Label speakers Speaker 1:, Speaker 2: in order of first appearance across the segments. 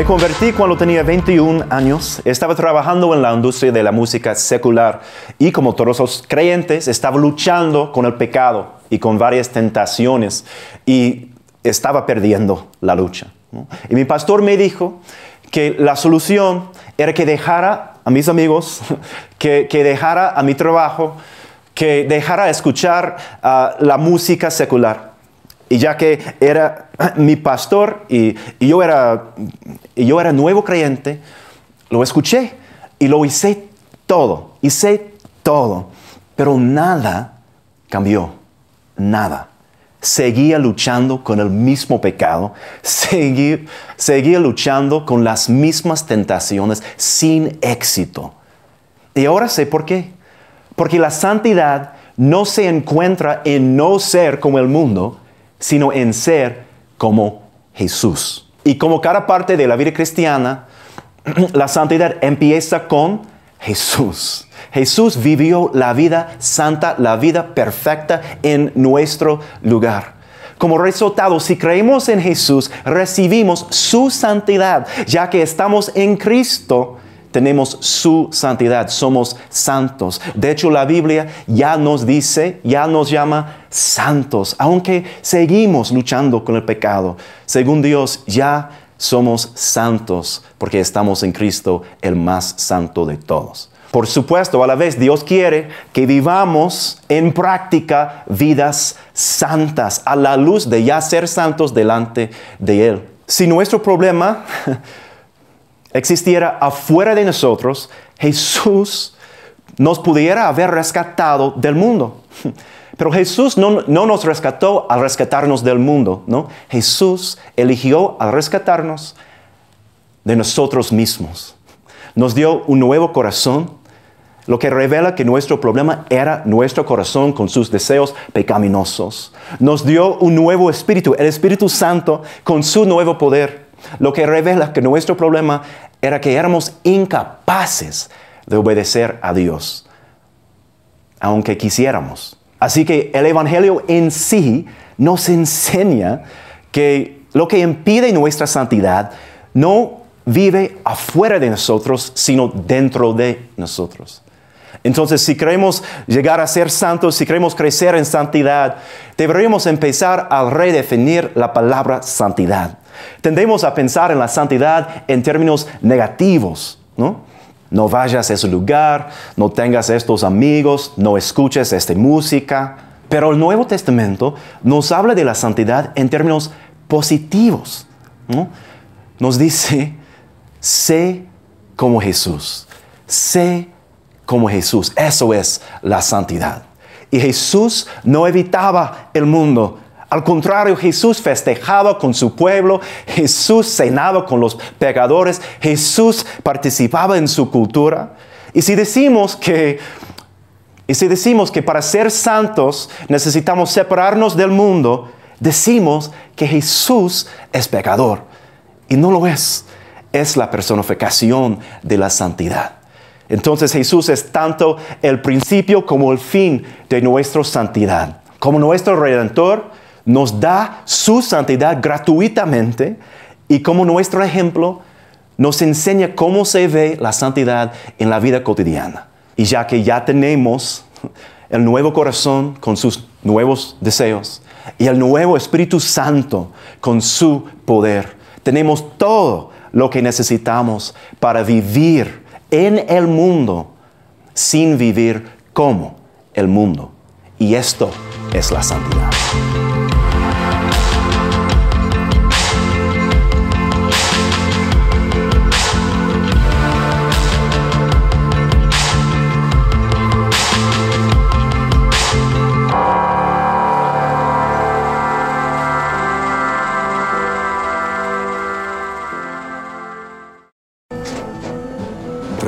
Speaker 1: Me convertí cuando tenía 21 años. Estaba trabajando en la industria de la música secular y como todos los creyentes estaba luchando con el pecado y con varias tentaciones y estaba perdiendo la lucha. Y mi pastor me dijo que la solución era que dejara a mis amigos, que, dejara a mi trabajo, que dejara escuchar ah, la música secular y ya que era mi pastor y, yo, era, yo era nuevo creyente, lo escuché y lo hice todo, hice todo, pero nada cambió, nada. Seguía luchando con el mismo pecado, seguía, seguía luchando con las mismas tentaciones sin éxito. Y ahora sé por qué. Porque la santidad no se encuentra en no ser como el mundo, sino en ser como Jesús. Y como cada parte de la vida cristiana, la santidad empieza con Jesús. Jesús vivió la vida santa, la vida perfecta en nuestro lugar. Como resultado, si creemos en Jesús, recibimos su santidad, ya que estamos en Cristo tenemos su santidad, somos santos. De hecho, la Biblia ya nos dice, ya nos llama santos, aunque seguimos luchando con el pecado. Según Dios, ya somos santos porque estamos en Cristo, el más santo de todos. Por supuesto, a la vez Dios quiere que vivamos en práctica vidas santas a la luz de ya ser santos delante de Él. Si nuestro problema existiera afuera de nosotros, Jesús nos pudiera haber rescatado del mundo. Pero Jesús no, nos rescató al rescatarnos del mundo, ¿no? Jesús eligió al rescatarnos de nosotros mismos. Nos dio un nuevo corazón, lo que revela que nuestro problema era nuestro corazón con sus deseos pecaminosos. Nos dio un nuevo espíritu, el Espíritu Santo con su nuevo poder lo que revela que nuestro problema era que éramos incapaces de obedecer a Dios, aunque quisiéramos. Así que el Evangelio en sí nos enseña que lo que impide nuestra santidad no vive afuera de nosotros, sino dentro de nosotros. Entonces, si queremos llegar a ser santos, si queremos crecer en santidad, deberíamos empezar a redefinir la palabra santidad. Tendemos a pensar en la santidad en términos negativos, ¿no? No vayas a ese lugar, no tengas estos amigos, no escuches esta música. Pero el Nuevo Testamento nos habla de la santidad en términos positivos. ¿no? Nos dice, sé como Jesús, sé como Jesús. Eso es la santidad. Y Jesús no evitaba el mundo, al contrario, Jesús festejaba con su pueblo, Jesús cenaba con los pecadores, Jesús participaba en su cultura. Y si decimos que y si decimos que para ser santos necesitamos separarnos del mundo, decimos que Jesús es pecador. Y no lo es. Es la personificación de la santidad. Entonces Jesús es tanto el principio como el fin de nuestra santidad. Como nuestro redentor nos da su santidad gratuitamente y como nuestro ejemplo nos enseña cómo se ve la santidad en la vida cotidiana. Y ya que ya tenemos el nuevo corazón con sus nuevos deseos y el nuevo Espíritu Santo con su poder, tenemos todo lo que necesitamos para vivir en el mundo sin vivir como el mundo. Y esto es la santidad.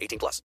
Speaker 2: 18 plus.